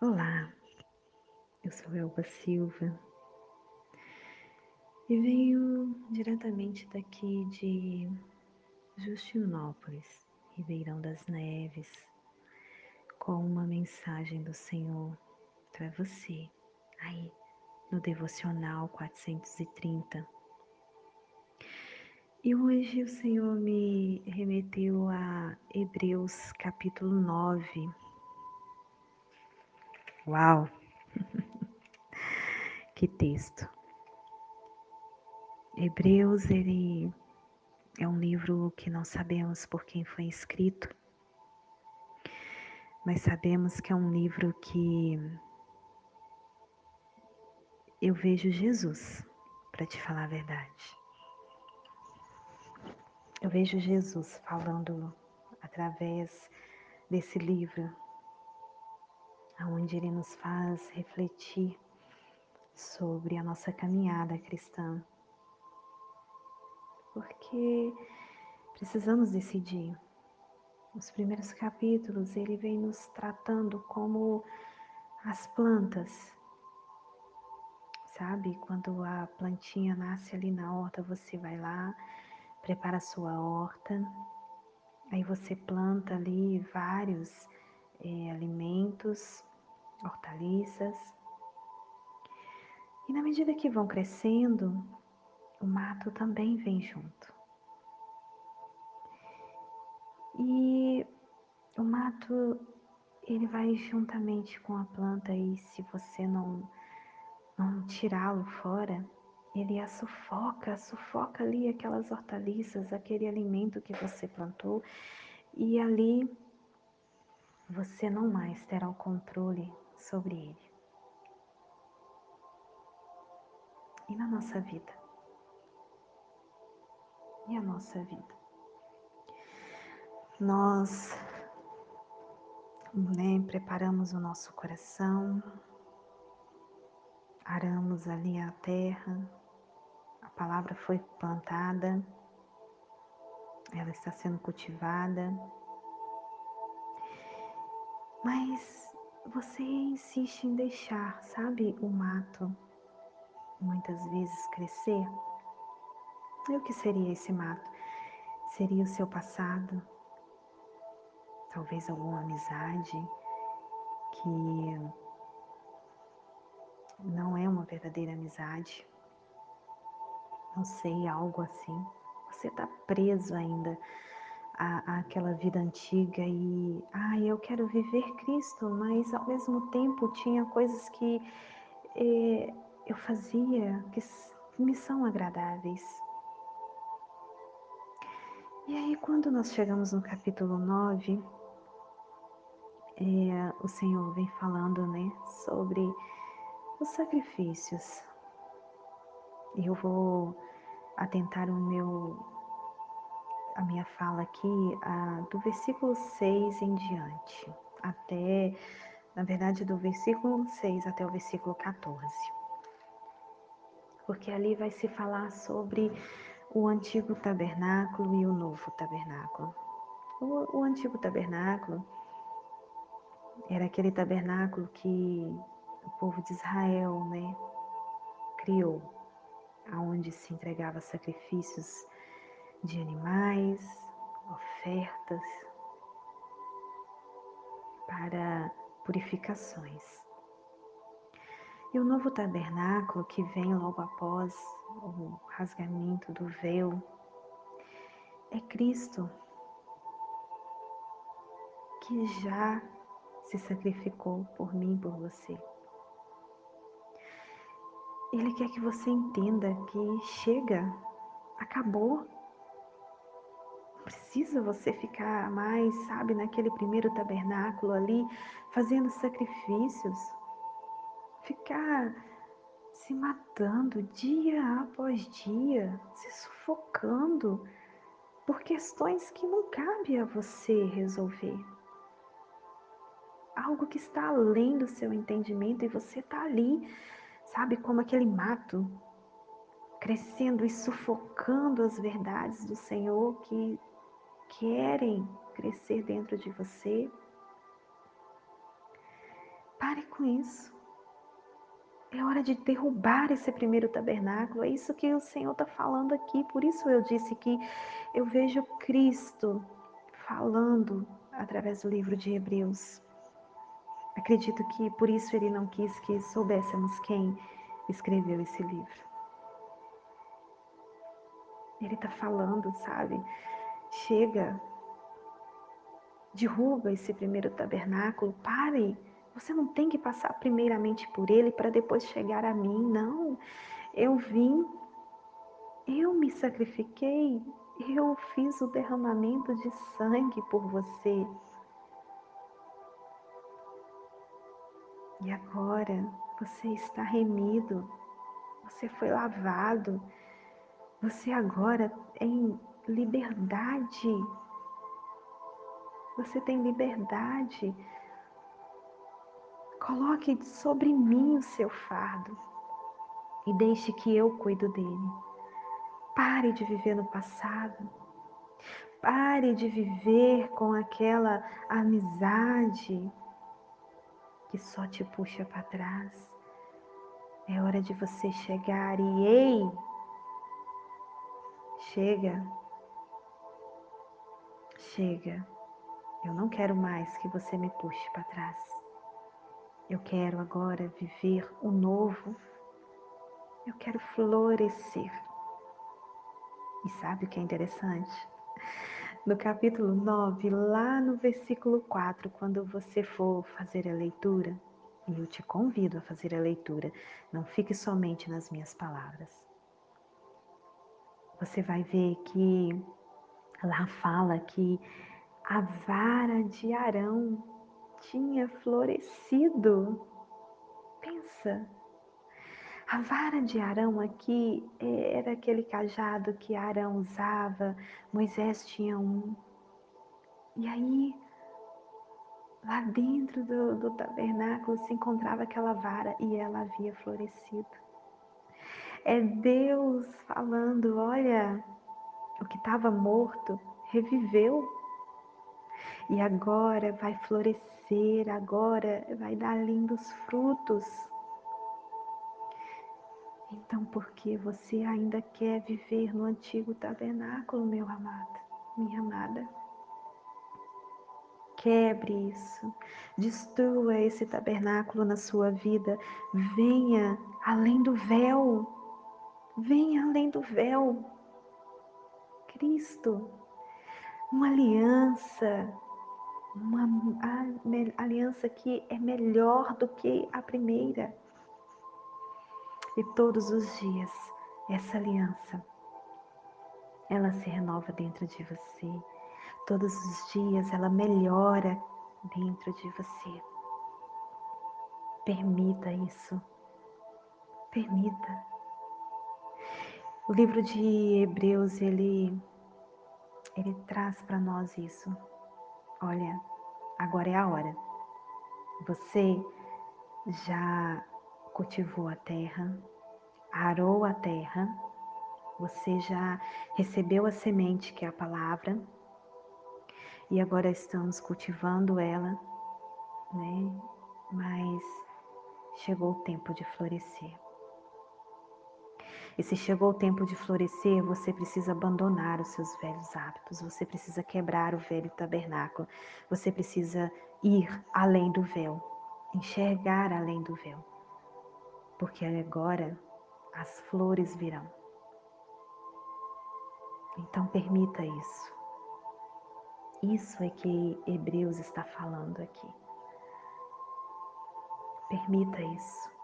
Olá, eu sou Elba Silva e venho diretamente daqui de Justinópolis, Ribeirão das Neves, com uma mensagem do Senhor para você, aí no Devocional 430. E hoje o Senhor me remeteu a Hebreus capítulo 9 Uau! que texto! Hebreus, ele é um livro que não sabemos por quem foi escrito, mas sabemos que é um livro que eu vejo Jesus, para te falar a verdade. Eu vejo Jesus falando através desse livro onde ele nos faz refletir sobre a nossa caminhada cristã. Porque precisamos decidir. Os primeiros capítulos ele vem nos tratando como as plantas. Sabe, quando a plantinha nasce ali na horta, você vai lá, prepara a sua horta, aí você planta ali vários é, alimentos hortaliças. E na medida que vão crescendo, o mato também vem junto. E o mato ele vai juntamente com a planta e se você não não tirá-lo fora, ele a sufoca, sufoca ali aquelas hortaliças, aquele alimento que você plantou e ali você não mais terá o controle sobre ele. E na nossa vida? E a nossa vida? Nós né, preparamos o nosso coração, aramos ali a terra, a palavra foi plantada, ela está sendo cultivada, mas você insiste em deixar, sabe, o mato muitas vezes crescer. E o que seria esse mato? Seria o seu passado, talvez alguma amizade que não é uma verdadeira amizade. Não sei, algo assim. Você está preso ainda a, àquela vida antiga e, ah, eu quero viver Cristo, mas ao mesmo tempo tinha coisas que eh, eu fazia que me são agradáveis. E aí, quando nós chegamos no capítulo 9, eh, o Senhor vem falando né, sobre os sacrifícios. Eu vou atentar o meu a minha fala aqui do versículo 6 em diante, até, na verdade, do versículo 6 até o versículo 14. Porque ali vai se falar sobre o antigo tabernáculo e o novo tabernáculo. O, o antigo tabernáculo era aquele tabernáculo que o povo de Israel, né, criou, aonde se entregava sacrifícios de animais, ofertas para purificações. E o novo tabernáculo que vem logo após o rasgamento do véu é Cristo que já se sacrificou por mim, por você. Ele quer que você entenda que chega, acabou precisa você ficar mais, sabe, naquele primeiro tabernáculo ali, fazendo sacrifícios, ficar se matando dia após dia, se sufocando por questões que não cabe a você resolver. Algo que está além do seu entendimento e você está ali, sabe, como aquele mato, crescendo e sufocando as verdades do Senhor que querem crescer dentro de você. Pare com isso. É hora de derrubar esse primeiro tabernáculo. É isso que o Senhor está falando aqui. Por isso eu disse que eu vejo Cristo falando através do livro de Hebreus. Acredito que por isso ele não quis que soubéssemos quem escreveu esse livro. Ele está falando, sabe? Chega, derruba esse primeiro tabernáculo, pare. Você não tem que passar primeiramente por ele para depois chegar a mim, não. Eu vim, eu me sacrifiquei, eu fiz o derramamento de sangue por você. E agora você está remido, você foi lavado, você agora tem liberdade. Você tem liberdade. Coloque sobre mim o seu fardo e deixe que eu cuido dele. Pare de viver no passado. Pare de viver com aquela amizade que só te puxa para trás. É hora de você chegar e ei, chega, chega. Eu não quero mais que você me puxe para trás. Eu quero agora viver o novo. Eu quero florescer. E sabe o que é interessante? No capítulo 9, lá no versículo 4, quando você for fazer a leitura, e eu te convido a fazer a leitura, não fique somente nas minhas palavras. Você vai ver que lá fala que a vara de Arão tinha florescido. Pensa, a vara de Arão aqui era aquele cajado que Arão usava, Moisés tinha um. E aí, lá dentro do, do tabernáculo se encontrava aquela vara e ela havia florescido. É Deus falando: olha, o que estava morto reviveu. E agora vai florescer, agora vai dar lindos frutos. Então, por que você ainda quer viver no antigo tabernáculo, meu amado, minha amada? Quebre isso, destrua esse tabernáculo na sua vida, venha além do véu, venha além do véu. Cristo, uma aliança, uma aliança que é melhor do que a primeira e todos os dias essa aliança ela se renova dentro de você. Todos os dias ela melhora dentro de você. Permita isso. Permita. O livro de Hebreus, ele ele traz para nós isso. Olha, agora é a hora. Você já cultivou a terra, arou a terra, você já recebeu a semente que é a palavra e agora estamos cultivando ela, né? Mas chegou o tempo de florescer. E se chegou o tempo de florescer, você precisa abandonar os seus velhos hábitos, você precisa quebrar o velho tabernáculo, você precisa ir além do véu, enxergar além do véu porque agora as flores virão. Então permita isso. Isso é que Hebreus está falando aqui. Permita isso.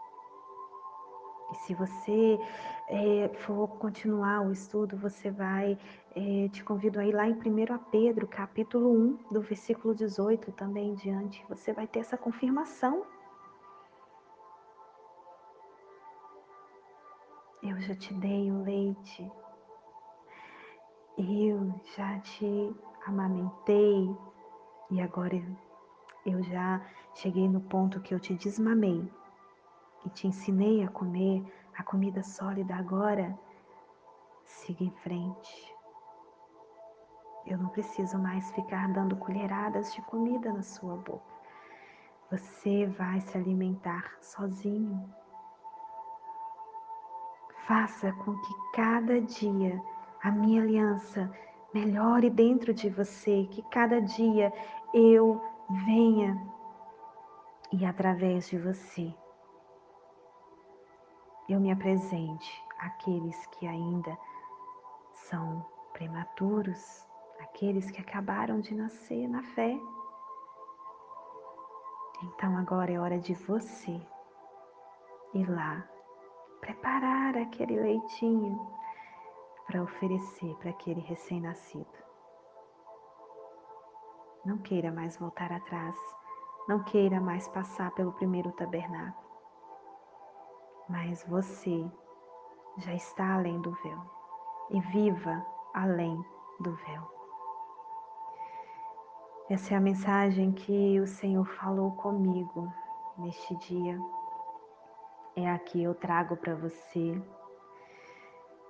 E se você é, for continuar o estudo, você vai, é, te convido a ir lá em 1 Pedro, capítulo 1, do versículo 18 também em diante. Você vai ter essa confirmação Eu já te dei o leite. Eu já te amamentei. E agora eu já cheguei no ponto que eu te desmamei e te ensinei a comer a comida sólida agora. Siga em frente. Eu não preciso mais ficar dando colheradas de comida na sua boca. Você vai se alimentar sozinho. Faça com que cada dia a minha aliança melhore dentro de você, que cada dia eu venha e através de você eu me apresente àqueles que ainda são prematuros, aqueles que acabaram de nascer na fé. Então agora é hora de você ir lá preparar aquele leitinho para oferecer para aquele recém-nascido. Não queira mais voltar atrás, não queira mais passar pelo primeiro tabernáculo, mas você já está além do véu e viva além do véu. Essa é a mensagem que o Senhor falou comigo neste dia. É a que eu trago para você.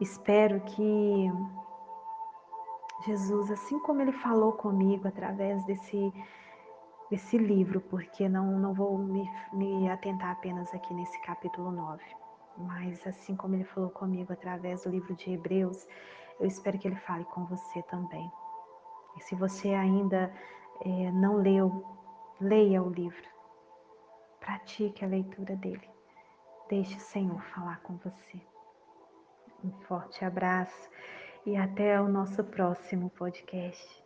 Espero que Jesus, assim como ele falou comigo através desse, desse livro, porque não, não vou me, me atentar apenas aqui nesse capítulo 9, mas assim como ele falou comigo através do livro de Hebreus, eu espero que ele fale com você também. E se você ainda é, não leu, leia o livro. Pratique a leitura dele. Deixe o Senhor falar com você. Um forte abraço e até o nosso próximo podcast.